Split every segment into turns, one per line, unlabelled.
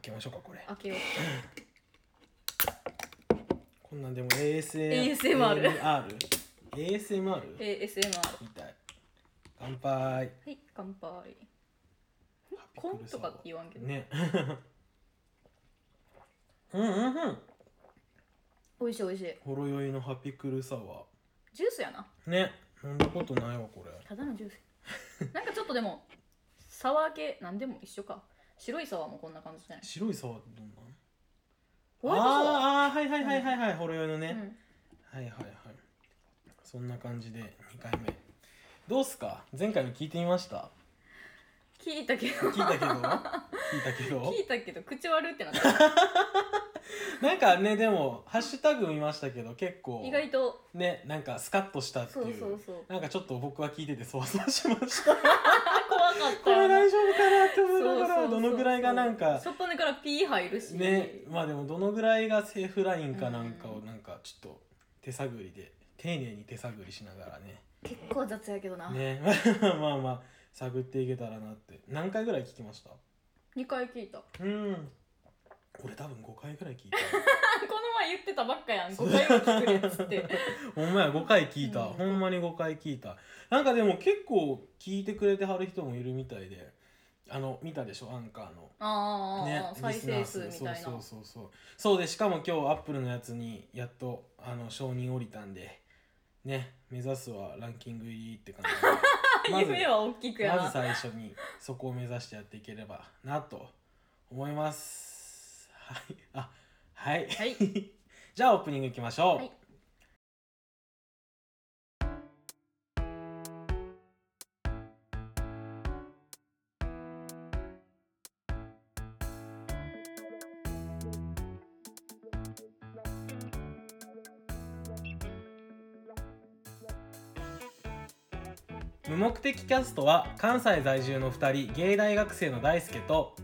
けましょうかこれ。
開けよう。
こんなんでも ASM
ASMR
ASMR ASMR
ASMR
みたい。乾杯。
はい乾杯。コンとかって言わんけど、
ね。うんうんうん。
美味しい美味しい。
ほろ酔いのハピクルサワ
ジュースやな。
ーね。飲んだことないわこれ。
ただのジュース。なんかちょっとでもサワー系なんでも一緒か白いサワーもこんな感じじゃない？
白いサワーってどんなの
ホワイ
あーあーはいはいはいはいはい、ほろ酔いのね、
ー、うん、
はいはいはい。そんな感じで2回目。どうっすか？前回の聞いてみました？
聞いたけど。
聞いたけど？聞いたけど？
聞いたけど口悪ってなった。
なんかねでもハッシュタグ見ましたけど結構
意外と。
ねなんかスカッとしたって
そ
いう。
うそうそう。
なんかちょっと僕は聞いててそわそわしました
かった
これ大丈夫かなって思いながらどのぐらいがなんか
初っ端からピー入るし。
ねまあでもどのぐらいがセーフラインかなんかをなんかちょっと手探りで丁寧に手探りしながらね。
結構雑やけどな、
ね。まあまあ探っていけたらなって。何回ぐらい聞きました
？2回聞いた。こ
うん俺多分5回ぐらい聞いた。
の前言ってたばっかやん。5回は聞くねっつって。
ほんまや5回聞いた、
うん。
ほんまに5回聞いた。なんかでも結構聞いてくれてはる人もいるみたいで。あの見たでしょ？アンカーの。
ああ、
ね
再生数みたいな。
そうそうそうそう。そうでしかも今日アップルのやつにやっとあの承認降りたんで。ね目指すはランキング入りって感じ
夢は大きくやな、
まず最初にそこを目指してやっていければなと思いますはい。あはい、
はい。
じゃあオープニングいきましょう、
はい。
無目的キャストは関西在住の2人芸大学生の大輔と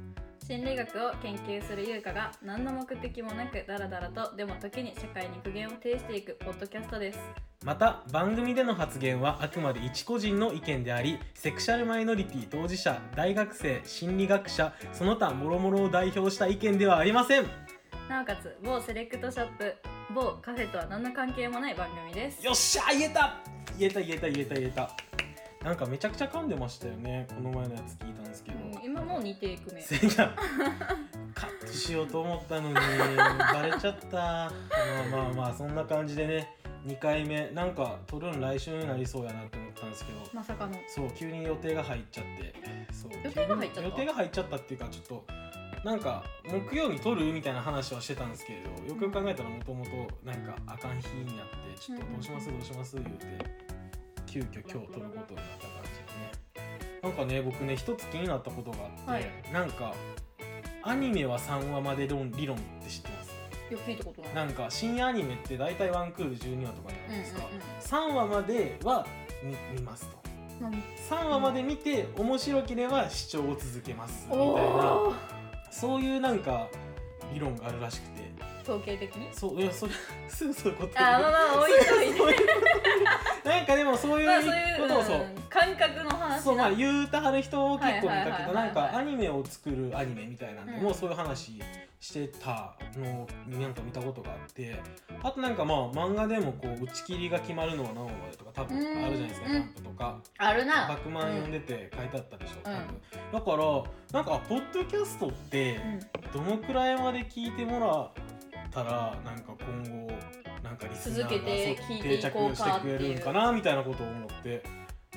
心理学を研究する優香が何の目的もなくダラダラとでも時に社会に苦言を呈していくポッドキャストです。
また番組での発言はあくまで一個人の意見でありセクシャルマイノリティ当事者大学生心理学者その他諸々を代表した意見ではありません。
なおかつ某セレクトショップ某カフェとは何の関係もない番組です。
よっしゃ言えた!言えた言えた言えた言えた。なんかめちゃくちゃ噛んでましたよねこの前のやつ聞いたんですけど、
うん今もう2テイク目
せやカットしようと思ったのにバレちゃった。まあまあまあそんな感じでね2回目なんか撮るん来週になりそうやなって思ったんですけど。
まさかの。
そう急に予定が入っちゃって。そう
予定が入っちゃった？
予定が入っちゃったっていうかちょっとなんか木曜に撮るみたいな話はしてたんですけれどよくよく考えたらもともとなんかあかん日になってちょっとどうします？どうします？言うて急遽今日撮ることになった感じでねなんかね僕ね一つ気になったことがあって、
はい。
なんかアニメは3話まで論理論って知ってます？
いや聞いたことない。
なんか深夜アニメって大体ワンクール12話とかじゃないですか、
うんうんうん。
3話までは見見ますと。
何
？3話まで見て面白ければ視聴を続けますみたいな
おー。
そういうなんか理論があるらしくて。
統計的に？
そういやそれすぐ そういうこと。
あまあまあ置いといて
そういうなんかでもそういう
まあそういう
ことをそう、
うん感覚の話な。
そうまあ言うたはる人を結構見た。けどなんかアニメを作るアニメみたいなんでも
うん
そういう話してたのをなんか見たことがあって。あとなんかまあ漫画でもこう打ち切りが決まるのは何話とか多分あるじゃないですか
うん
ジャンプとか。
あるな。
バクマン読んでて書いてあったでしょ多分。
うん
だからなんかあポッドキャストって
うん。
どのくらいまで聞いてもらったらなんか今後なんかリスナーが定着してくれるんかなみたいなことを思って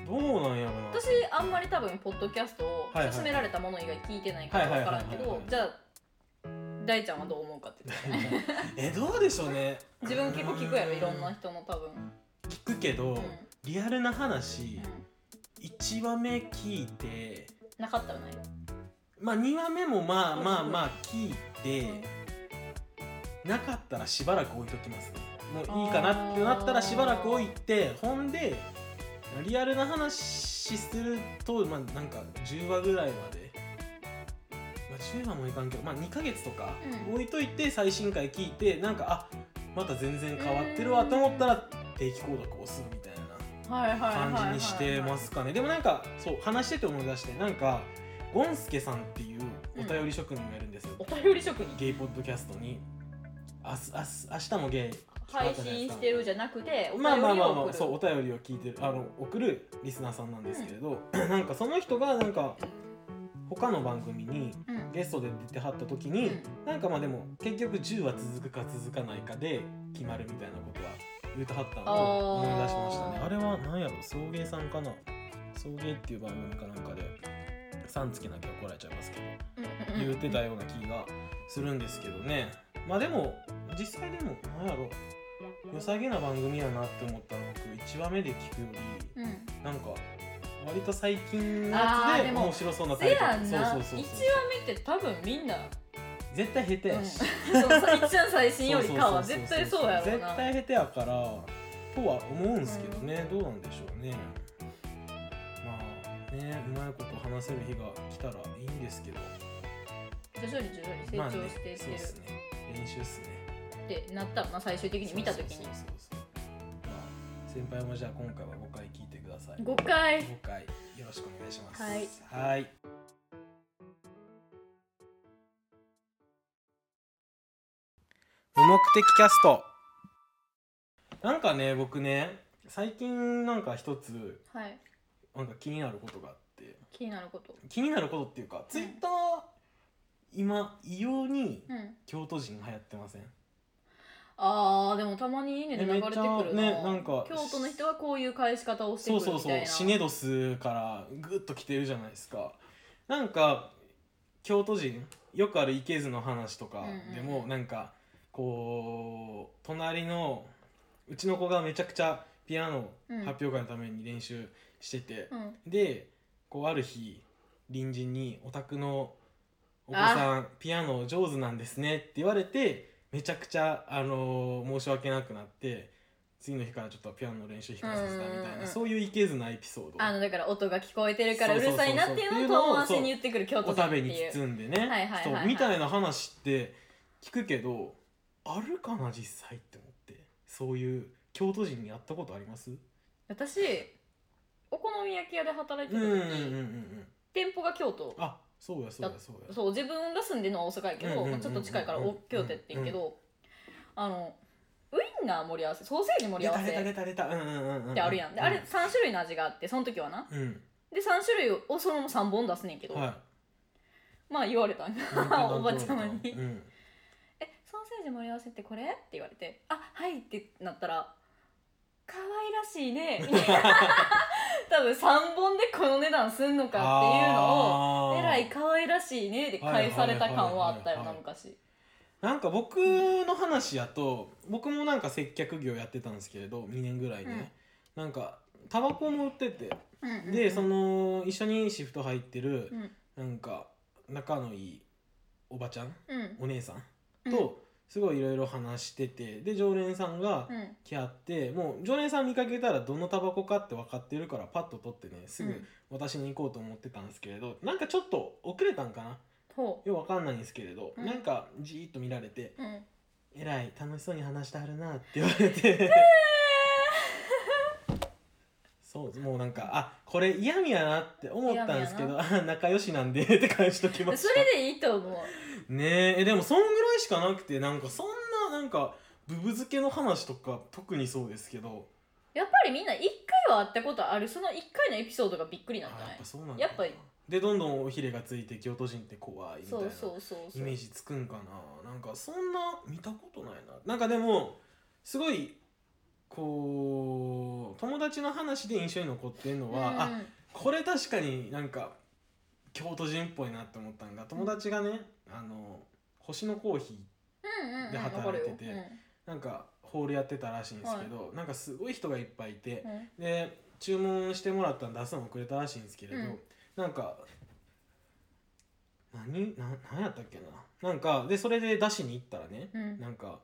どうなんやろな。
私あんまり多分ポッドキャストを勧められたもの以外聞いてないから分からんけどじゃあ大ちゃんはどう思うかって言ってね
えどうでしょうね。
自分結構聞くやろいろんな人の多分。
聞くけど、
うん。
リアルな話
う
1話目聞いて
んなかったらない。
まあ2話目もまあまあまあ聞いて、なかったらしばらく置いときますね。もういいかなってなったらしばらく置いてほんでリアルな話するとまあなんか10話ぐらいまで、まあ、10話もいかんけどまあ2ヶ月とか
うん。
置いといて最新回聞いてなんかあまた全然変わってるわと思ったら定期購読をするみたいな感じにしてますかね。でもなんかそう話してて思い出してなんかゴンスケさんっていうお便り職人がいるんですよ、
お便り職人
ゲイポッドキャストに明日明日明日もゲイ
配信してるじゃなくてお便
まあまあ
りを送る。
まあまあそうお便りを聞いてるあの送るリスナーさんなんですけれど、なんかその人がなんか他の番組に
うん
ゲストで出てはった時に、なんかまあでも結局10は続くか続かないかで決まるみたいなことは言うてはったのを思い出しましたね。
あ
れは何やろ送迎さんかな？送迎っていう番組かなんかで「さんつけなきゃ怒られちゃいますけど
うんうん
言うてたような気がするんですけどね。まあでも実際でも何やろ良さげな番組やなって思ったの僕1話目で聞くより
うん。
なんか割と最近の
あ
やつで面白そうなタ
せ
イトル。
やんな。
そうそうそう
1話
そう
目って多分みんな、
絶対下手
うん、
やし、
そうさ一番最新よりかは。
そうそうそう
絶対そうやろう
絶
な
対下手やからとは思うんすけどね、どうなんでしょうね。まあねうまいこと話せる日が来たらいいんですけど。
徐々に徐々に成
まあね
長していってる。
そうっすね。練習っすね
ってなったらな最終的に見た時に。
先輩もじゃあ今回は5回聞いてください。
5回。
5回よろしくお願いします。
はい。
はい。無目的キャスト。なんかね僕ね最近なんか一つ
はい。
なんか気になることがあって。
気になること。
気になることっていうか、ツイッター今異様に
うん。
京都人流行ってません？
あーでもたまにいいねで流れてくるな,、
ねなんか
京都の人はこういう返し方をして
そうそう
くるみたいな。
そうシネドスからグッと来てるじゃないですか。なんか京都人よくある池津の話とかでも、
うんうん。うん
なんかこう隣のうちの子がめちゃくちゃピアノ
うん。
発表会のために練習してて、
うん。
でこうある日隣人に「お宅のお子さんピアノ上手なんですね」って言われてめちゃくちゃ、あのー申し訳なくなって次の日からちょっとピアノの練習控えさせたみたいな、そういういけずなエピソード。
あのだから音が聞こえてるからうるさいなっていうのを遠回しに言ってくる京都
お
人っ
食べに包んでね
はいはいはいはい
そうみたいな話って聞くけどあるかな実際って思ってそういう京都人に会ったことあります
私お好み焼き屋で働いて
うん
た時、
うんうんうんうん
店舗が京都
あそうやそうやそうや。
そう自分が住んでるのは大阪やけど、ちょっと近いからお京都やってんけど、あのウインナー盛り合わせソーセージ盛り合わせってあるやん。であれ3種類の味があってその時はな。
うん。
で3種類をそのまま3本出すねんけど、
はい。
まあ言われたん おばちゃまに。
うん。
えソーセージ盛り合わせってこれ?」って言われて「あはい」ってなったら「可愛らしいね」多分3本でこの値段すんのかっていうのを「えらい可愛らしいね」で返された感はあったよな昔。
なんか僕の話やと僕もなんか接客業やってたんですけれど2年ぐらいね、なんかタバコも売ってて。でその一緒にシフト入ってる
うん。
なんか仲のいいおばちゃん
うん。
お姉さん
うん。
とすごいいろいろ話しててで常連さんが
うん。
来合ってもう常連さん見かけたらどのタバコかって分かってるからパッと取ってねすぐ
うん。
私に行こうと思ってたんですけれどなんかちょっと遅れたんかな？
ほ
よくわかんないんですけれど、
うん。
なんかじーっと見られて
ううん「
えらい楽しそうに話してはるな」って言われて。そうもうなんかあこれ嫌味やなって思ったんですけどあ仲良しなんでって返しときました。
それでいいと思う
ねえ。えでもそんぐらいしかなくてなんかそんななんかブブ漬けの話とか特にそうですけど。
やっぱりみんな1回は会ったことある。その1回のエピソードがびっくりなんじゃ
あやっぱそうなんだ。
やっぱり。
でどんどんおひれがついて京都人って怖いみたいな。
そうそうそうそう。
イメージつくんかな。なんかそんな見たことないな。なんかでもすごいこう友達の話で印象に残ってんのは、
うん。
あこれ確かになんか京都人っぽいなって思ったんが友達がね、あの星のコーヒ
うんうんうん。
で働いててなんかホールやってたらしいんですけど、なんかすごい人がいっぱいいて
うん。うん
で注文してもらったの出すの遅れたらしいんですけれど、
うん。
なんか何？な何やったっけな？なんかでそれで出しに行ったらね、
うん。
なんか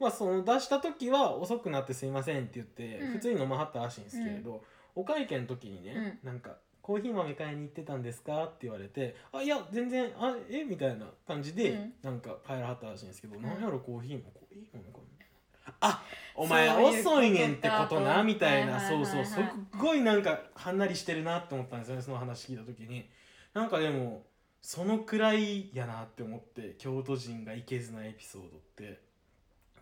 まあその出した時は遅くなってすいませんって言って、
うん。
普通に飲まはったらしいんですけれど、お会計の時にね、なんか「コーヒー豆買いに行ってたんですか?」って言われて「あいや全然あえ？みたいな感じで、
うん。
なんか帰らはったらしいんですけど、
ん。
なんやろコーヒーもコーヒー豆かなあお前遅いねんってことなみたいな、そうそうすっごいなんかはんなりしてるなって思ったんですよねその話聞いた時に。なんかでもそのくらいやなって思って京都人がいけずなエピソードって。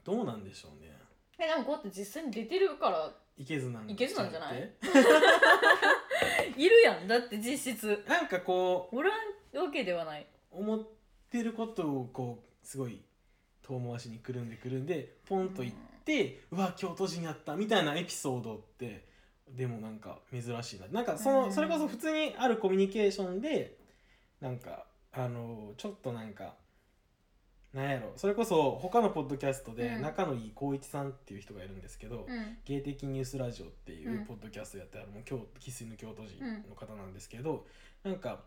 どうなんでしょうね。
えでもこうやって実際に出てるから
いけずなん
いけずなんじゃない？いるやんだって実質。
なんかこ
おらんわけではない。う
思ってることをこうすごい遠回しにくるんでくるんでポンと言って、うわ京都人やったみたいなエピソードってでもなんか珍しいな。なんかその、
うん。
それこそ普通にあるコミュニケーションでなんかあのちょっとなんかなんやろ。それこそ他のポッドキャストで
うん。
仲のいい光一さんっていう人がいるんですけど、
うん。
芸的ニュースラジオっていううん。ポッドキャストやってあるもう京生粋の京都人の方なんですけど、なんか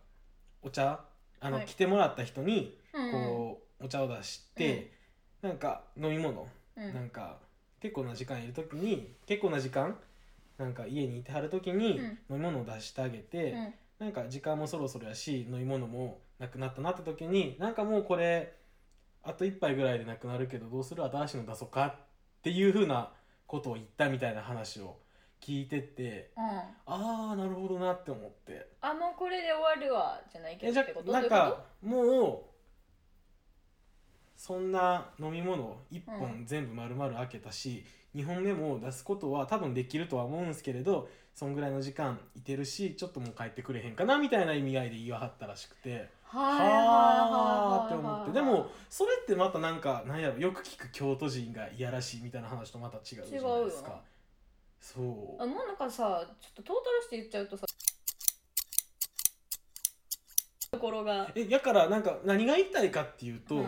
お茶？あの、
はい。
来てもらった人に
うん
こう、お茶を出して、なんか飲み物、
うん。
なんか結構な時間いる時に結構な時間なんか家にいてはる時に
うん。
飲み物を出してあげて、
うん。
なんか時間もそろそろやし飲み物もなくなったなって時になんかもうこれあと一杯ぐらいでなくなるけどどうする？新しいの出そうかっていうふうなことを言ったみたいな話を聞いてて
うん。
ああなるほどなって思って。
あもうこれで終わるわじゃないけどってこと？
なんかもうそんな飲み物1
う
本全部丸々開けたし、2本目も出すことは多分できるとは思うんですけれどそんぐらいの時間いてるしちょっともう帰ってくれへんかなみたいな意味合いで言わはったらしくて。
とは
あって思って。でもそれってまたなんかなんやろよく聞く京都人がいやらしいみたいな話とまた違うじゃないですか。そう。
あもうなんかさちょっとトータルして言っちゃうとさところが。
えやからなんか何が言いたいかっていうと、
うん。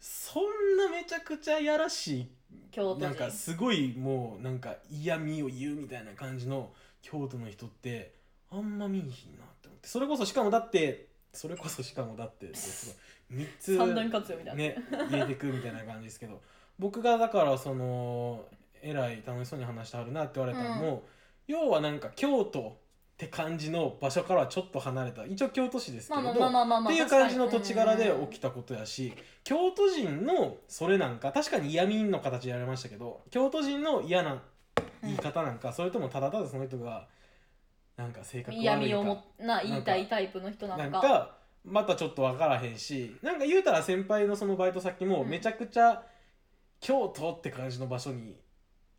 そんなめちゃくちゃやらし
京都
なんかすごいもうなんか嫌味を言うみたいな感じの京都の人ってあんま見いひんなって思って。それこそしかもだってそれこそしかもだってってすごい3つ
三段活用みたいな。
ね入れてくみたいな感じですけど 僕がだからそのえらい楽しそうに話してはるなって言われたのも、要はなんか京都って感じの場所からはちょっと離れた一応京都市ですけど、っていう感じの土地柄で起きたことやし京都人のそれなんか確かに嫌味の形でやられましたけど京都人の嫌な言い方なんか、それともただただその人がなんか性格悪いか。
嫌味をもな言いたいタイプの人な
な
のか
んかまたちょっと分からへんし。なんか言うたら先輩のそのバイト先も
うん。
めちゃくちゃ京都って感じの場所に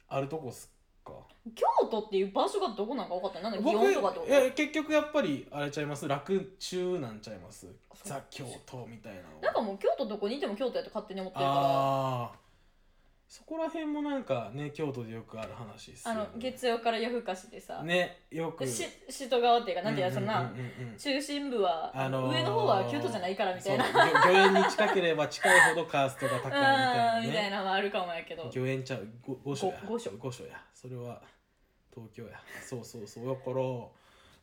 あるとこっすか？
京都っていう場所がどこなんか分かったなんだ
僕
祇園とかってこと？
いや結局やっぱりあれちゃいます？楽中なんちゃいます？ザ京都みたいなの。
なんかもう京都どこにいても京都やと勝手に思ってるから。
ああそこら辺もなんかね京都でよくある話ですよ
あの月曜から夜更かしでさ、
ねよく。
でし首都側っていうかなんていうやつな、
うんうんうんうん。
中心部は、
あのー
上の方は京都じゃないからみたいな。
そう御御苑に近ければ近いほどカーストが高いみたいな
うんみたい
ね
なのもあるかもやけど。
御苑ちゃうご御所や。
ご御所。
御所や。それは東京や。そうそうそう。だからど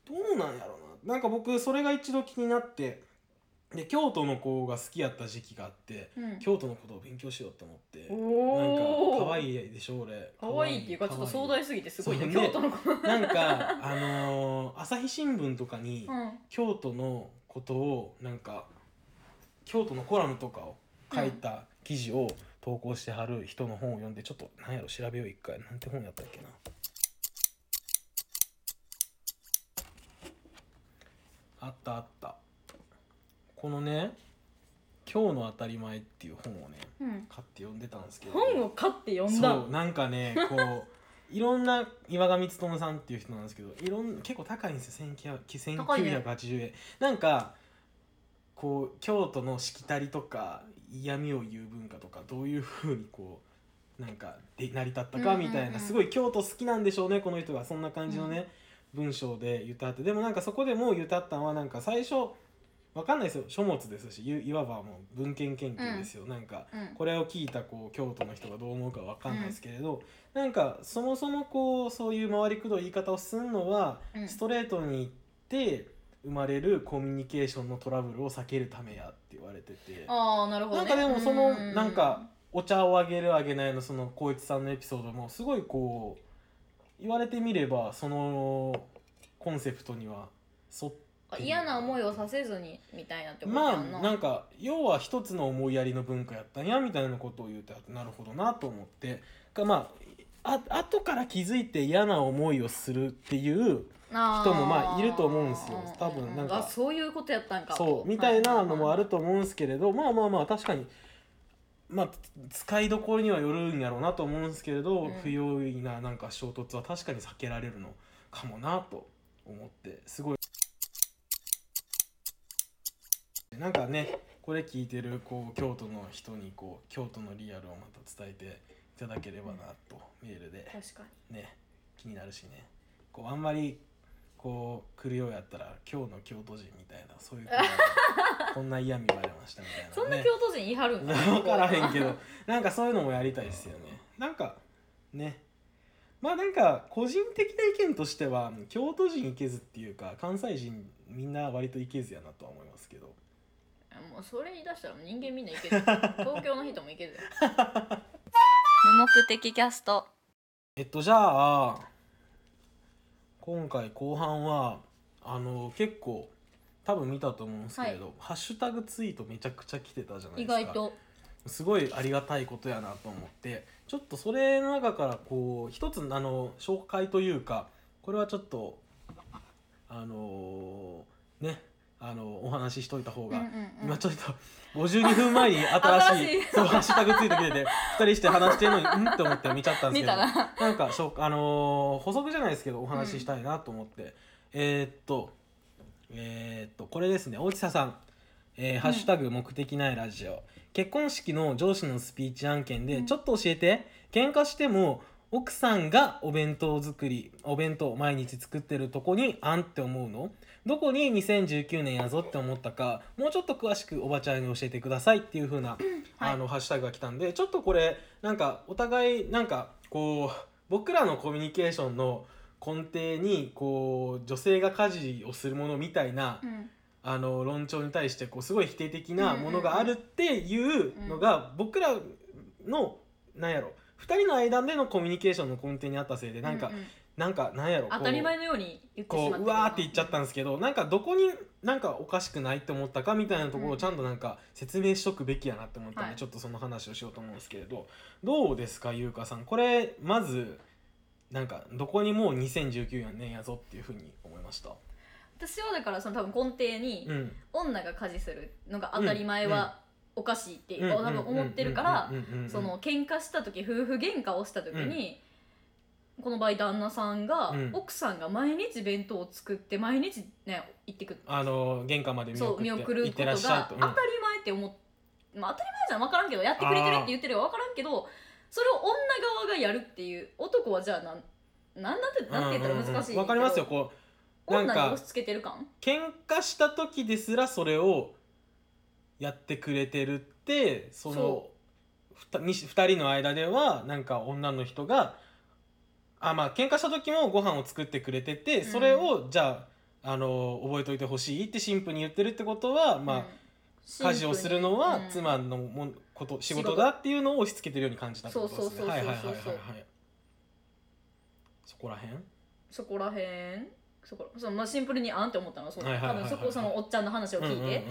うなんやろな。なんか僕それが一度気になってで京都の子が好きやった時期があって
うん。
京都のことを勉強しようと思って
お
なん
ー
か可愛いでしょ俺。
可愛いっていうかちょっと壮大すぎてすごいね京都の子。
なんかあのー朝日新聞とかに
うん。
京都のことをなんか京都のコラムとかを書いた記事を投稿してはる人の本を読んでちょっと何やろ調べよう一回。なんて本やったっけな。あったあったこのね「今日の当たり前」っていう本をね
うん。
買って読んでたんですけど。
本を買って読んだ。
そうなんかねこう いろんな岩上勉さんっていう人なんですけどいろん結構高いんですよ。1900
高いね。
1980円、なんかこう京都のしきたりとか嫌味を言う文化とかどういうふうにこうなんかで成り立ったかみたいな、
うん。うんうん
すごい京都好きなんでしょうねこの人が。そんな感じのね、文章で言ったって。でもなんかそこでも言ったったのはなんか最初わかんないですよ。書物ですしいいわばもう文献研究ですよ、なんか
うん。
これを聞いたこう京都の人がどう思うかわかんないですけれど、なんかそもそもこうそういう回りくどい言い方をするのは、
うん。
ストレートに言って生まれるコミュニケーションのトラブルを避けるためやって言われてて。
ああなるほど、ね、
なんかでもその
う
なんかお茶をあげるあげないのその光一さんのエピソードもすごいこう言われてみればそのコンセプトには沿って
あ嫌な思いをさせずにみたいなってこと
まあ
やんな、
なんか要は一つの思いやりの文化やったんやみたいなことを言うてなるほどなと思って。かまああ後から気づいて嫌な思いをするっていう人もまあいると思うんですよ。多分なんか。
あそういうことやったんか。
そうみたいなのもあ
る
ると思うんですけれどまあまあまあ確かにまあ使いどころにはよるんやろうなと思うんですけれど、
うん。
不用意ななんか衝突は確かに避けられるのかもなと思ってすごいなんかねこれ聞いてるこう京都の人にこう京都のリアルをまた伝えていただければなとメールで。
確か
ね気になるしね。こうあんまりこう来るようやったら今日の京都人みたいなそういう こんな嫌味言われましたみたいな、ね、
にそんな京都人言い張るんか
分からへんけどなんかそういうのもやりたいですよね。なんかね。まあなんか個人的な意見としては京都人いけずっていうか関西人みんな割といけずやなとは思いますけど
もうそれ言い出したら人間みんないける。東京の人もいける無目的キャスト。
えっとじゃあ今回後半はあの結構多分見たと思うんですけれど、ハッシュタグツイートめちゃくちゃ来てたじゃない
意
ですか。
外と。
すごいありがたいことやなと思ってちょっとそれの中からこう一つあの紹介というかこれはちょっとあのねあのお話ししといた方が、
うんうんうん。
今ちょっと52分前に新しいそうハッシュタグついてくれて2人して話してるのに うんって思って見ちゃったんですけど
な。
なんかしょあのー補足じゃないですけどお話ししたいなと思って、えーっとえーっとこれですね大地さん、えーハッシュタグ目的ないラジオ、結婚式の上司のスピーチ案件で、
うん。
ちょっと教えて。喧嘩しても奥さんがお弁当作りお弁当毎日作ってるとこにあんって思うの？どこに2019年やぞって思ったかもうちょっと詳しくおばちゃんに教えてくださいっていう風な、あのハッシュタグが来たんでちょっとこれなんかお互いなんかこう僕らのコミュニケーションの根底にこう女性が家事をするものみたいな、
うん。
あの論調に対してこうすごい否定的なものがあるっていうのが僕らのなんやろ2人の間でのコミュニケーションの根底にあったせいでなんか、なんかなんやろ
当たり前のように言ってしま
こううわーって言っちゃったんですけどなんかどこになんかおかしくないって思ったかみたいなところ
うん。
をちゃんとなんか説明しとくべきやなって思ったんで、
はい。
ちょっとその話をしようと思うんですけれど。どうですか優香さん。これまずなんかどこにもう2019年やぞっていうふうに思いました。
私はだからその多分根底に
うん。
女が家事するのが当たり前はおかしいって多分思ってるからその喧嘩した時夫婦喧嘩をした時に、この場合旦那さんが、
うん。
奥さんが毎日弁当を作って毎日ね行ってくる。
あの玄関まで見送って
見送る
行って
ことが
らっしゃいと、
当たり前って思っ、まあ、当たり前じゃ分からんけどやってくれてるって言ってるか分からんけどそれを女側がやるっていう男はじゃあなんなんなんてなんて言ったら難しいけど
わかりますよこうなんか
女に押し付けてる感？
喧嘩した時ですらそれをやってくれてるってその
そ
ふたに2人の間ではなんか女の人があまあ喧嘩した時もご飯を作ってくれてて、
うん。
それをじゃああの覚えといてほしいって神父に言ってるってことはまあ、
うん。
家事をするのは
うん。
妻のもんこと仕
仕事
事だっていうのを押し付けてるように感じたってことですね。
そうそうそう
はいはいはいはいはい。そこら辺？
そこらへんそこそのまあシンプルにあんって思ったのはそう。多分そこそのおっちゃんの話を聞いて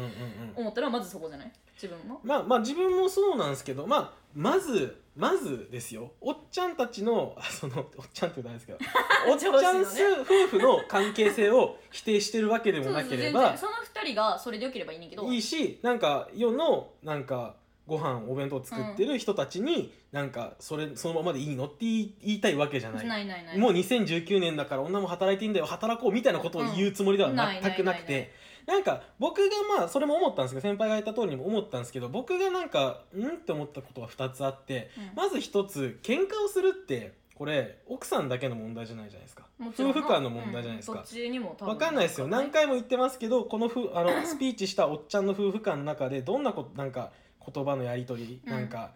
思ったらまずそこじゃない？自分も？
まあまあ自分もそうなんですけどまあまずまずですよおっちゃんたちのあそのおっちゃんって言うとあれですけど おっちゃんす、夫婦の関係性を否定してるわけでもなければ
その二人がそれでよければいいねんけど。
いいしなんか世のなんかご飯お弁当作ってる人たちに、なんかそれそのままでいいのって言いたいわけじゃない。もう2019年だから女も働いていいんだよ働こうみたいなことを言うつもりでは全くなくてなんか僕がまあそれも思ったんですけど先輩が言った通りにも思ったんですけど僕がなんかうんって思ったことが2つあって
うん。
まず1つ喧嘩をするってこれ奥さんだけの問題じゃないじゃないですか。夫婦間の問題じゃないですか。
うんどっ。ちにも多分。
わかんないですよ。何回も言ってますけどこのふあの スピーチしたおっちゃんの夫婦間の中でどんなこなんか言葉のやり取り、
うん。
なんか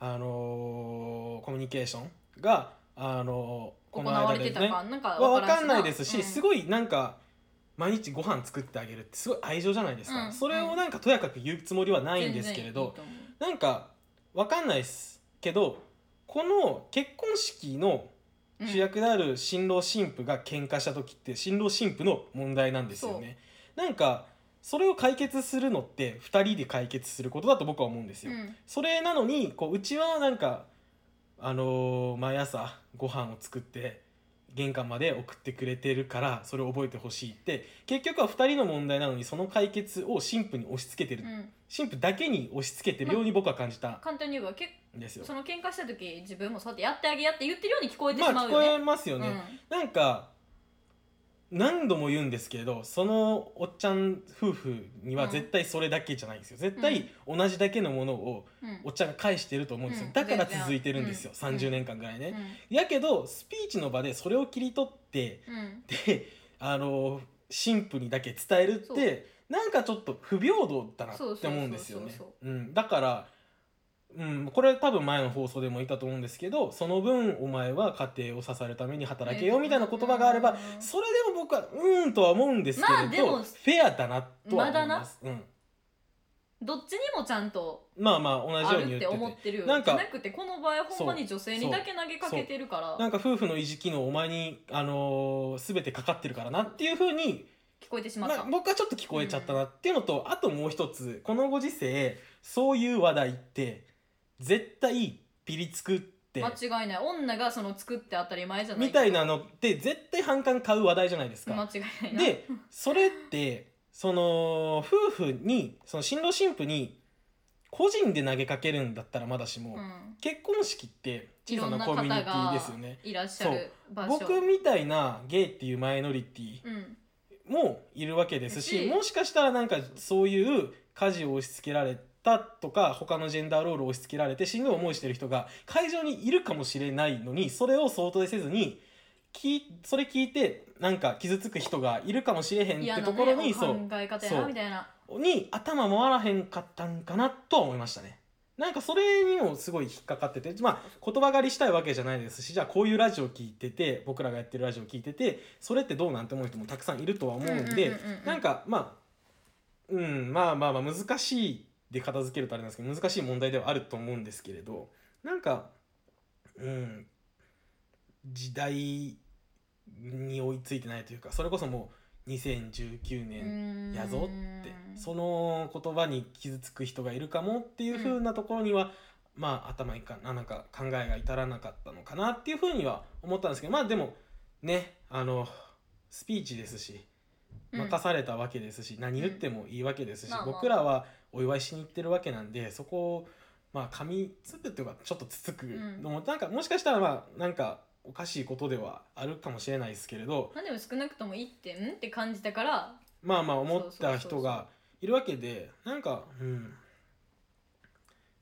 あのーコミュニケーションがあのーこ
行
の
われてた
間でね
か。なんか
わ
から
かんないですし、
うん。
すごいなんか毎日ご飯作ってあげるってすごい愛情じゃないですか、
うん。
それをなんかとやかく言うつもりはないんですけれど、
い
なんかわかんないですけどこの結婚式の
う
主役である新郎新婦が喧嘩した時って新郎新婦の問題なんですよね。なんかそれを解決するのって2人で解決することだと僕は思うんですよ、
うん。
それなのにこううちはなんかあのー毎朝ご飯を作って玄関まで送ってくれてるからそれを覚えてほしいって。結局は2人の問題なのにその解決を神父に押し付けてる、
うん。
神父だけに押し付けてるように僕は感じた。
簡単に言えばけ
んですよ。
その喧嘩した時自分もそうやってやってあげやって言ってるように聞こえて
まあ聞こ
しまうよね、
えますよね、なんか何度も言うんですけれどそのおっちゃん夫婦には絶対それだけじゃないんですよ。絶対同じだけのものを
うん。
おっちゃんが返してると思うんですよ、
うん。
だから続いてるんですよ、
全然
30年間ぐらいね、
うん。
やけどスピーチの場でそれを切り取って
うん。
であの神父にだけ伝えるってなんかちょっと不平等だなって思うんですよね。だから、うん、これ多分前の放送でも言ったと思うんですけどその分お前は家庭を支えるために働けよみたいな言葉があれば
うん。
それでも僕はうーんとは思うんですけれど、
まあでも
フェアだなとは思います。うん。
どっちにもちゃんと
まあまあ同じように言ってて。
思ってるよ。
なんか
じゃなくてこの場合はほんまに女性にだけ投げかけてるから。
なんか夫婦の維持機能お前に、あのー全てかかってるからなっていうふうに
聞こえてしまった、
まあ、僕はちょっと聞こえちゃったなっていうのと、あともう一つこのご時世そういう話題って絶対ピリつくって。
間違いない。女がその作って当たり前じゃない
みたいなのって絶対反感買う話題じゃないですか。
間違いないな。
でそれってその夫婦にその新郎新婦に個人で投げかけるんだったらまだしも、
うん、
結婚式って小さ
な
コミュニティ
が
ですよね。
いらっしゃる場所。
僕みたいなゲイっていうマイノリティ
うん。
もいるわけですし
し。
もしかしたらなんかそういう家事を押し付けられたとか他のジェンダーロールを押し付けられてしんどい思いしてる人が会場にいるかもしれないのにそれを想定せずにきそれ聞いてなんか傷つく人がいるかもしれへんってところに、
ね、
そう
考え方やなみたいな
に頭回らへんかったんかなとは思いましたね。なんかそれにもすごい引っかかっててまあ言葉狩りしたいわけじゃないですしじゃあこういうラジオ聞いてて僕らがやってるラジオ聞いててそれってどうなんて思う人もたくさんいるとは思うんで、なんかまあうんまあまあまあ難しいで片付けるとあれなんですけど難しい問題ではあると思うんですけれどなんかうん時代に追いついてないというかそれこそもう2019年やぞってその言葉に傷つく人がいるかもっていう風なところには、まあ頭いかななんか考えが至らなかったのかなっていう風には思ったんですけどまあでもねあのスピーチですし
うん。
任されたわけですし、何言ってもいいわけですし、
まあまあ。
僕らはお祝いしに行ってるわけなんでそこをまあ噛みつくっていうかちょっとつつく。のも、なんかもしかしたらまあなんかおかしいことではあるかもしれないですけれど。
まあでも少なくともいいってん？って感じたから。
まあまあ思った人がいるわけでなんかうん。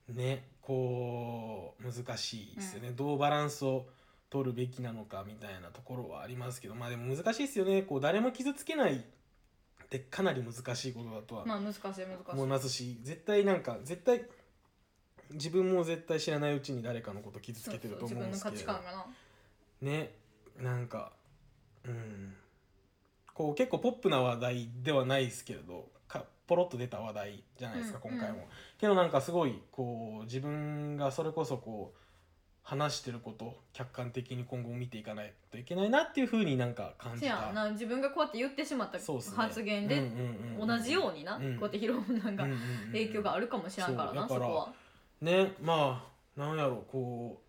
ねこう難しいですよね、どうバランスを取るべきなのかみたいなところはありますけど。まあでも難しいですよね。こう誰も傷つけないってかなり難しいことだとは
まあ難しい難しい。
思いますし絶対なんか絶対自分も絶対知らないうちに誰かのこと傷つけてると思うんですけれど
自分の価値観がな。
ねなんかうん。こう結構ポップな話題ではないですけれどかポロッと出た話題じゃないですか、
うん
今回も、
うん
けどなんかすごいこう自分がそれこそこう話してることを客観的に今後見ていかないといけないなっていうふうになんか感じ
せや
た
な自分がこうやって言ってしまった
そうっすね。
発言で
うんうんうん
同じようにな、
うん。
こうやってヒロムなんか
うんうんうん
影響があるかもしれんからな、
そうだから
そこは。
ねまあなんやろこ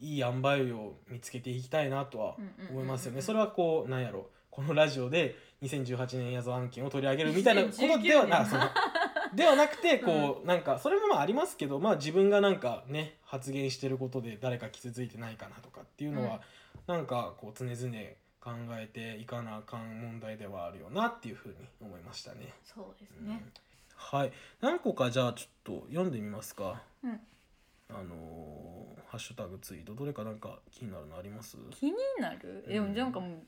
ういい塩梅を見つけていきたいなとは思いますよね。それはこうなんやろこのラジオで2018年やぞ案件を取り上げるみたいなことでは
2019年
な。そのではなくてこう、なんかそれもまあありますけどまあ自分がなんかね発言してることで誰か傷ついてないかなとかっていうのは、なんかこう常々考えていかなあかん問題ではあるよなっていうふうに思いましたね。
そうですね、
はい。何個かじゃあちょっと読んでみますか。
うん。
あのーハッシュタグツイート。どれかなんか気になるのあります？
気になる？えでもなんかもう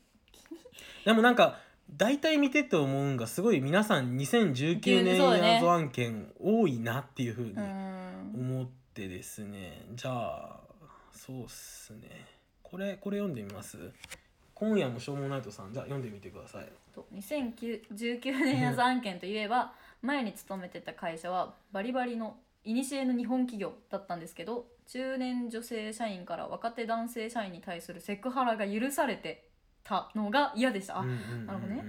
でもなんか大体見てて思うんがすごい皆さん2019年
そうね。
やぞ案件多いなっていうふうに思ってですね。じゃあそうっすね。これこれ読んでみます？今夜もしょうもないとさん。じゃあ読んでみてください。
と2019年や案件といえば前に勤めてた会社はバリバリの古の日本企業だったんですけど中年女性社員から若手男性社員に対するセクハラが許されてたのが嫌でした、あなるほどね。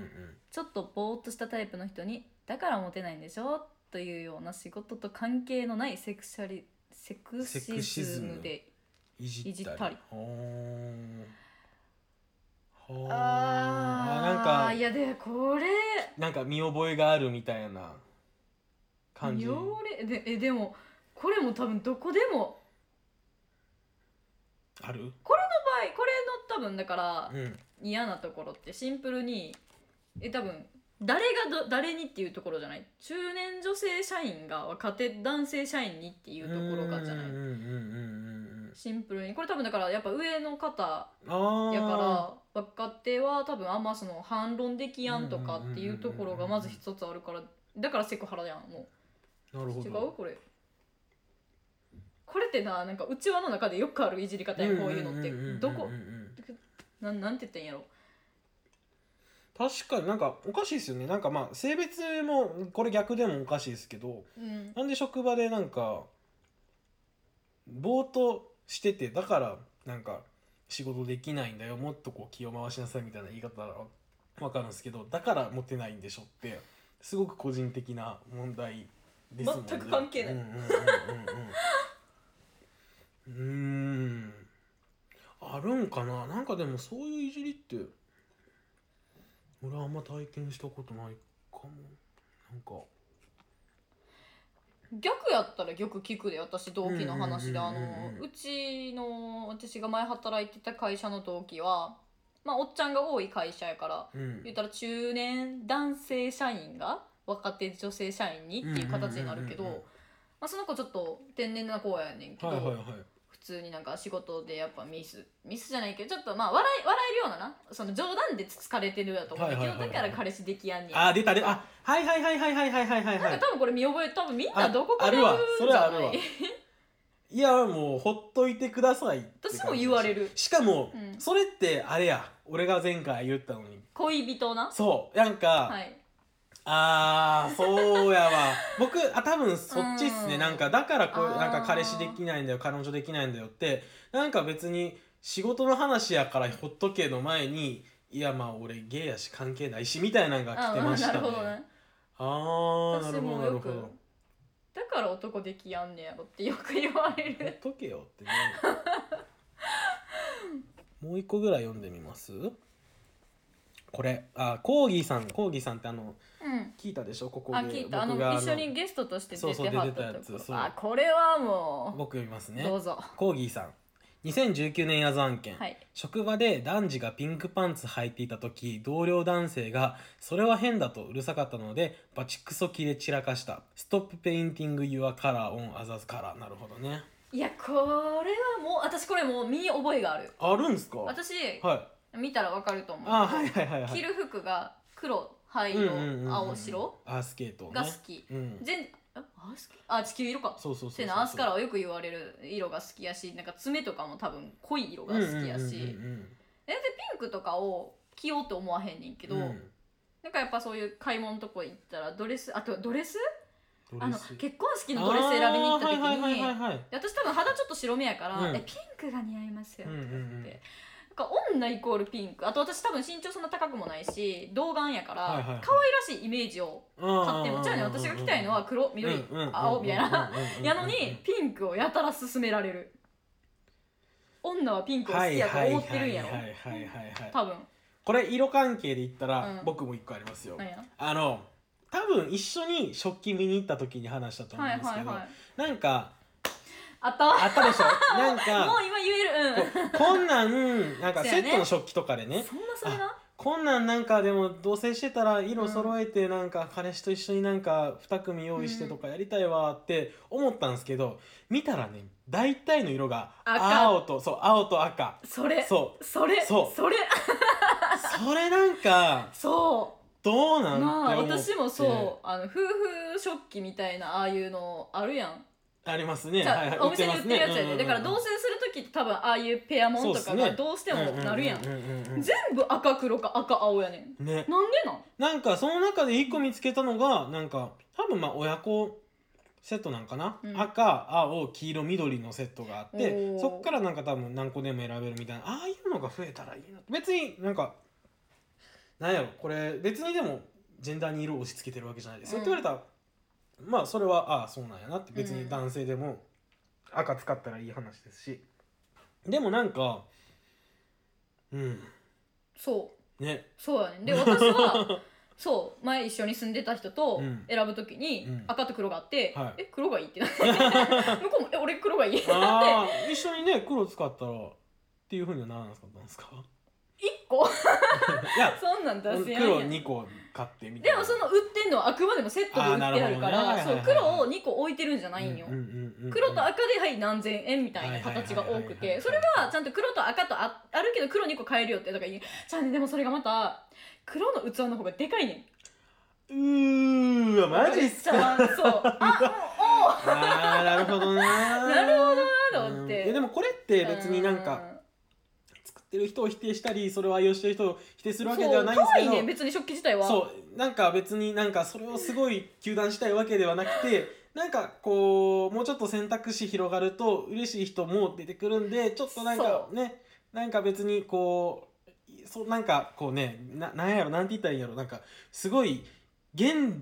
ちょっとぼーっとしたタイプの人に「だからモテないんでしょ?」というような仕事と関係のないセクシャリセクシ
ズム
で
いじったり。
あー。
なんか
いやでこれ。
なんか見覚えがあるみたいな感じ。
でえでもこれも多分どこでも。
ある？
場合これの多分だから
うん
嫌なところってシンプルにえ多分誰がど誰にっていうところじゃない。中年女性社員が若手男性社員にっていうところがじゃない。シンプルに。これ多分だからやっぱ上の方やから若手は多分あんまその反論できやんとかっていうところがまず一つあるからだからセクハラやんもう。違
なるほど。
う？これ。これってななんかうちわの中でよくあるいじり方やんこういうのって。どこなんなんて言ってんやろ？
確かになんかおかしいですよね。なんかまあ性別もこれ逆でもおかしいですけど
うん。
なんで職場でなんかぼーっとしててだからなんか仕事できないんだよもっとこう気を回しなさいみたいな言い方ならわかるんですけどだからモテないんでしょってすごく個人的な問題ですもんね。
全く関係ない。
うんうんうんうんうん。うーんあるんかな？なんかでもそういういじりって俺はあんま体験したことないかも。なんか。
逆やったら逆聞くで私同期の話で。あのうちの私が前働いてた会社の同期はまあおっちゃんが多い会社やから
うん。
言ったら中年男性社員が若手女性社員にっていう形になるけどその子ちょっと天然な子やねんけど、
はいはいはい。
普通になんか仕事でやっぱミスミスじゃないけどちょっとまあ笑い笑えるようななその冗談で疲れてるやと思うけど、
はいはいはいはい。
だから彼氏できやんねん
あー出たであはいはいはいはいはいはいはいはい。
なんか多分これ見覚え多分みんなどこか
ああるわ。
で
そ
じゃない
れはあるわ。い？やもうほっといてくださいって感じ
私も言われる。
しかも、
うん。
それってあれや。俺が前回言ったのに。
恋人な？
そう。なんか、
はい
あーそうやわ。僕あ多分そっちっすね。
うん。
なんかだからこうなんか彼氏できないんだよ彼女できないんだよってなんか別に仕事の話やからほっとけの前にいやまあ俺ゲイやし関係ないしみたいなのが来てましたね。あーな
私
るほど
もよく
なるほど
だから男できやんねやろってよく言われ
ほっ
る
とけよってね。もう一個ぐらい読んでみます？これあコーギーさんコーギーさんってあの
うん。
聞いたでしょ？ここで
あ聞いた。あの
僕が
一緒にゲストとして出てはった
出てたやつ。
とこ
そう。
ろあこれはも
僕読みます
う、
ね。
どうぞ。
コーギーさん。2019年謎案件、
はい。
職場で男児がピンクパンツ履いていた時同僚男性が「それは変だ」とうるさかったのでバチクソ切れ散らかした「 Stop painting your color on others' color」なるほどね。
いやこれはもう私これもう身に覚えがある。
あるんすか？
私
はい。
見たらわかると思う。
あはいはいはいはい。
着る服が黒灰色青白？
アースケートね。
が好き。
うん。
全あ地球色か。
そうそうそうそう
せやなアースカラーはよく言われる色が好きやしなんか爪とかも多分濃い色が好きやし、全然ピンクとかを着ようと思わへんねんけど、
うん。
なんかやっぱそういう買い物のとこ行ったらドレスあとドレス？あの結婚式のドレス選びに行った時に私多分肌ちょっと白目やから、
うん。
えピンクが似合いますよって言って、
うんうんうん
か女イコールピンク。あと私多分身長そんな高くもないし童顔やから、
はいはいはい。
可愛らしいイメージを買ってもじゃあね私が着たいのは黒緑、青みたいなやのにピンクをやたら勧められる女はピンクを好きやと思ってるんやろ
はいはいはいはいはい。
多分。
これ色関係で言ったら、
うん
僕も一個ありますよ。あの多分一緒に食器見に行った時に話したと思
はい
うんですけど、
はいはい。
なんか
あった？わ
あったでしょ？なん
もう
か
今言える。うん。
こんなんなんか セットの食器とかでね。
そんなそれな。
こんなんなんかでも同棲してたら色揃えてなんか彼氏と一緒になんか2組用意してとかやりたいわって思ったんですけど見たらね大体の色が
赤。
青とそう青と赤。
それ。
そ
それ。
そう。
それ。
そ れなんか
そ
どうなん
う。なあ私もそう。あの夫婦食器みたいなああいうのあるやん
ありますね。
じゃあ、
はいはい。
お店に売ってるやつやで、だから同棲する時って多分ああいうペアモンとか
そうっすね。
がどうしてもなるやん,、
うううんうん
全部赤黒か赤青やねん。なんでなん？
なんかその中で一個見つけたのがなんか多分まあ親子セットなんかな、
うん。
赤青黄色緑のセットがあって
おー。
そっからなんか多分何個でも選べるみたいな。ああいうのが増えたらいいな。別になんかなんやろこれ別にでもジェンダーに色を押し付けてるわけじゃないですよ、
うん
って言われたらまあそれはああそうなんやなって別
うん。
に男性でも赤使ったらいい話ですし、でもなんかうん。
そう。
ね。
そうやねん。で私は そう前一緒に住んでた人と
うん。
選ぶときに
うん。
赤と黒があって、
はい。
え黒がいいってなって 向こうもえ俺黒がいいってなって。
ああ一緒にね黒使ったらっていうふうにはならなかったんですか
？1個。
いや
そんなん出せやん
黒
やん。
2個買ってみたい
で
な
もその売ってんのはあくまでもセットで売ってあるか
あーなるほどね。
ら
はいはいはい
そう黒を2個置いてるんじゃないんよ、
うんうんうんうん
黒と赤ではい何千円みたいな形が多く
はいはいはいはいはい。
てそれはちゃんと黒と赤とああるけど黒2個買えるよってだからいい。じゃあねでもそれがまた黒の器の方がでかいねん。
うーわマジっすか。
そうあ
あーなるほどな
なるほどなと思っ
うん。
て
いやでもこれって
お
別になんか作ってる人を否定したりそれを愛用してる人を否定するわけではないんですけど
ね別に食器自体は。
そうなんか別になんかそれをすごい糾弾したいわけではなくてなんかこうもうちょっと選択肢広がると嬉しい人も出てくるんでちょっとなんかねなんか別にこうそうなんかこうねななんやろなんて言ったらいいんやろなんかすごい現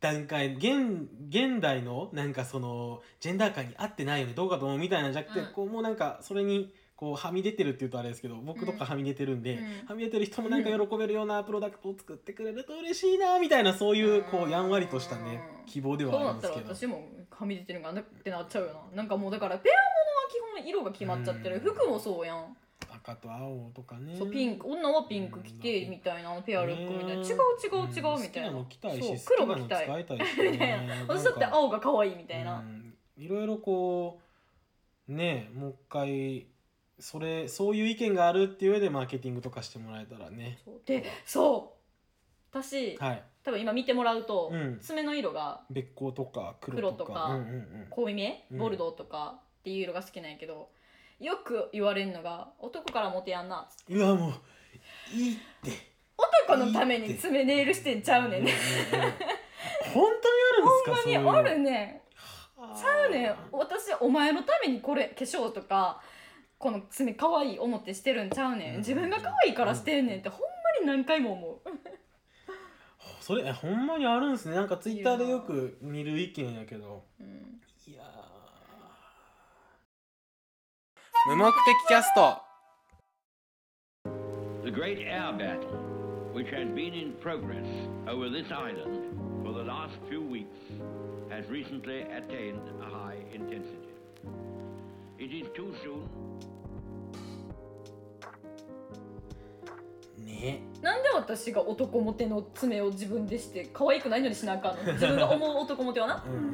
段階現現代のなんかそのジェンダー感に合ってないよねどうかと思うみたいなんじゃなくて、
うん。
こうもうなんかそれにこうはみ出てるって言うとあれですけど僕とかはみ出てるんで、
うん。
はみ出てる人もなんか喜べるようなプロダクトを作ってくれると嬉しいなみたいなそういうこうやんわりとしたね
うん
希望ではあるんですけど。
なったら私もはみ出てるんかなってなっちゃうよな。なんかもうだからペア物は基本色が決まっちゃってる。
うん。
服もそうやん。
赤と青とかね。
そうピンク。女はピンク着てみたいなペアルックみたいな。違う違う違うみたいな。
好きなの着たいし
そう黒
好きなの
が着たいみたい。な私だって青が可愛いみたいな。
うん。いろいろこうねもう一回それそういう意見があるっていう上でマーケティングとかしてもらえたらね。
でそう。私
はい。
多分今見てもらうと
うん。
爪の色が
べっ甲とか黒とか。
黒とか
うんうんうん。
濃いめ
うん。
ボルドーとかっていう色が好きなんやけどよく言われるのが男からモテやんなっつって。
うわもういいって。
男のために爪ネイルしてんちゃうねん。ね
うんうんうん。本当にあるんですか
ほんまにあるねん。ちゃうねん。私お前のためにこれ化粧とかこの爪可愛い思ってしてるんちゃうねん自分が可愛いからしてんねんってほんまに何回も思う
それえほんまにあるんですねなんかツイッターでよく見る意見やけど
うん
いや無目的キャスト
The great air battle, which has been in progress over this island for the last few weeks, has recently attained a high intensity. It is too soon.
ね。
なんで私が男モテの爪を自分でして可愛くないのにしなあかんの？自分が思う男モテはな。
うんうんうん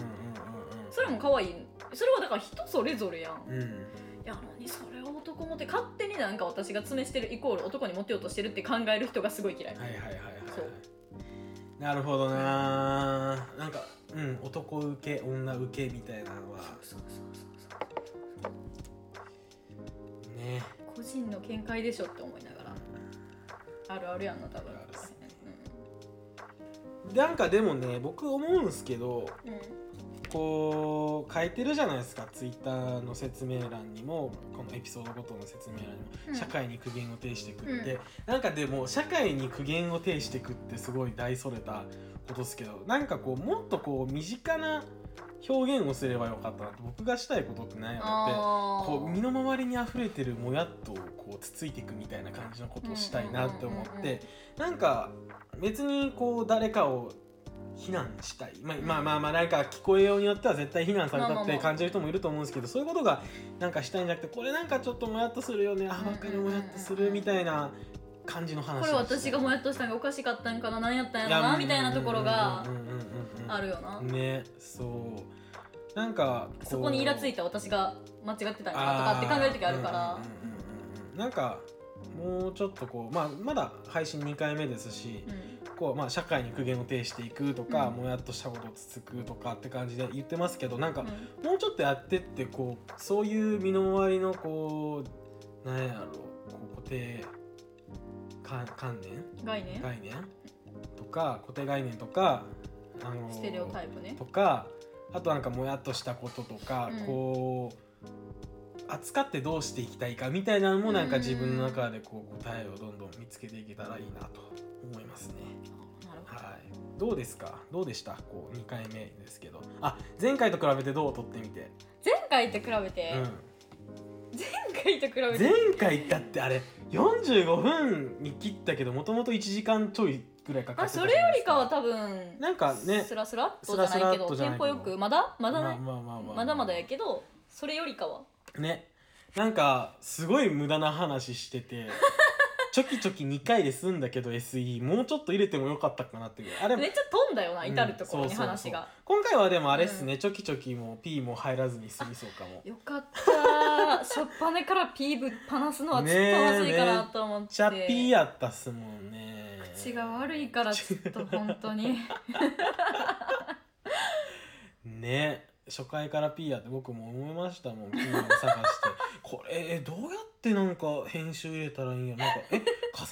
それも可愛い。それはだから人それぞれやん。
うん。うん
やのにそれを男モテ。勝手になんか私が爪してるイコール男にモテようとしてるって考える人がすごい嫌い。
はいはいはいはい
そう。
なるほどななんかうん男受け女受けみたいなのは。
そうそうそう
ね。
個人の見解でしょって思いながら。あるあるやんな多分。
なんかでもね僕思うんすけど
うん、うん
こう書いてるじゃないですかツイッターの説明欄にもこのエピソードごとの説明欄にも、
うん。
社会に苦言を呈してくって、なんかでも社会に苦言を呈してくってすごい大それたことですけどなんかこうもっとこう身近な表現をすればよかったなと僕がしたいことって何やろってこう身の回りに溢れてるもやっとをこうつついていくみたいな感じのことをしたいなって思っ
うんうんうんうん
てなんか別にこう誰かを非難したい、まあ、まあまあまあなんか聞こえようによっては絶対非難されたって感じる人もいると思うんですけどそういうことがなんかしたいんじゃなくてこれなんかちょっともやっとするよね。あ分かるもやっとするみたいな感じの話
これ私がもやっとしたんがおかしかったんかな何やったんやろなみたいなところがあるよな。
ねそう。なんかう。
そこにイラついた私が間違ってたんかなとかって考える時あるから。
うんうんうんうんなんかもうちょっとこう、まあ、まだ配信2回目ですし、
うん。
こうまあ、社会に苦言を呈していくとか、
うん。
もやっとしたことをつつくとかって感じで言ってますけどなんか、
うん。
もうちょっとやってってこうそういう身の回りのこうなんやろうこう固定か観念？
概念？
概念？とか固定概念とかあの
ステレオタイプね。
とかあとなんかもやっとしたこととか、
うん。
こう扱ってどうしていきたいかみたいなのもなんか自分の中でこう答えをどんどん見つけていけたらいいなと思いますね。はい、どうですか？どうでした？こう2回目ですけど。あ前回と比べてどう？撮ってみて、
前回と比べて、
うん、
前回と比べて？
前回だってあれ45分に切ったけどもともと1時間ちょいぐらいかか
あ
ってた
それよりかは多分
なんかね
スラスラっとじゃないけ
スラスラっ
ど
とじゃないけど。
テンポよくまだ？まだね、
まあまあまあまあ
まだまだやけどそれよりかは。
ね。なんかすごい無駄な話しててチョキチョキ2回で済んだけど SE もうちょっと入れてもよかったかなっていう。あれ
めっちゃ飛んだよな
うん
至るところに
そうそうそう。
話が、
今回はでもあれっすね、チョキチョキも P も入らずに済みそうかも。
よかった初っ端から P ぶっ放すのはちょっとまずいかなと思って、
チャッピーやったっすもんね
口が悪いからちょっと本当に。
ね。初回から P やって僕も思いましたもん。P を探して。これえどうやってなんか編集入れたらいいんやなんかえ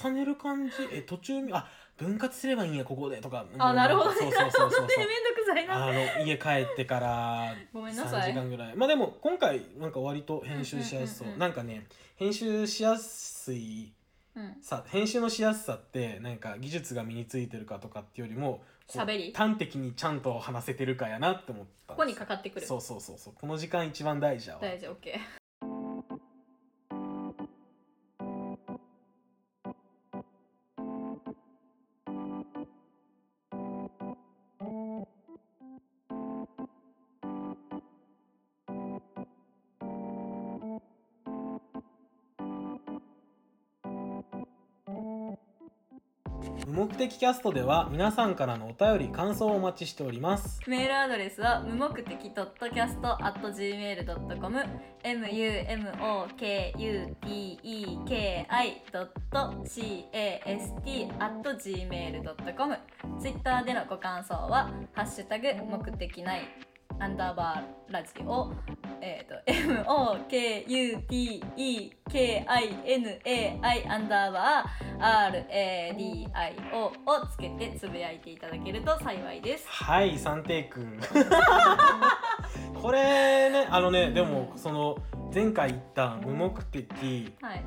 重ねる感じ？え途中あ分割すればいいんやここでとか。
あなるほどね。
そうそうそうそう
めんどくさいな。
あの家帰ってから
ごめんなさ
3
い
時間ぐらい。まあでも今回なんか割と編集しやすそう,、なんかね編集しやすい
うん
さ編集のしやすさってなんか技術が身についてるかとかっていうよりもこう
喋り？
端的にちゃんと話せてるかやなって思った
ここにかかってくる。
そうそうそうそう。この時間一番大事やわ。
大事 OK
無目的キャストでは皆さんからのお便り感想をお待ちしております。
メールアドレスは無目的ドットキャスト at gmail.com mumokuteki ドット cast at gmail.com ツイッターでのご感想はハッシュタグ目的ないアンダーバーラジオ。えっ、と MOKUTEKINAI アンダーバー RADIO をつけてつぶやいていただけると幸いです。
はい3テイク これねあのねでもその前回言った無目的
はい。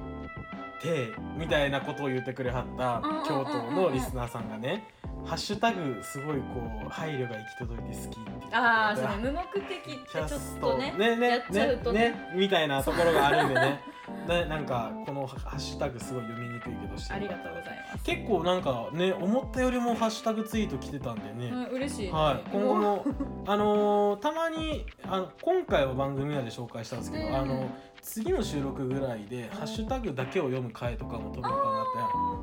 でみたいなことを言ってくれはった京都のリスナーさんがねハッシュタグすごいこう配慮が行き届いて好きって
ああそうね無目的って
キ
ちょっとね
ねね
やっちゃうとね
ねみたいなところがあるんでねねなんかこのハッシュタグすごい読みにくいけどして
ありがとうございます。
結構なんかね思ったよりもハッシュタグツイート来てたんでね、
うん嬉しい。ね
はい、今後も あのーたまにあの今回は番組内で紹介したんですけど、
うん
あの次の収録ぐらいでハッシュタグだけを読む回とかも撮ろうかな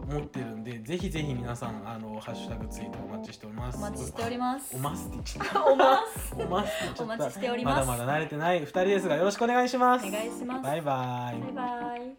って思ってるんでぜひぜひ皆さんあのハッシュタグツイートお待ちしております。
お待ちしております。
おますって言っちゃった
おます
おますって言っちゃった。
お待ちしております。
まだまだ慣れてない二人ですがよろしくお願いします。
お願いします。
バイバイ。
バイバイ Bye.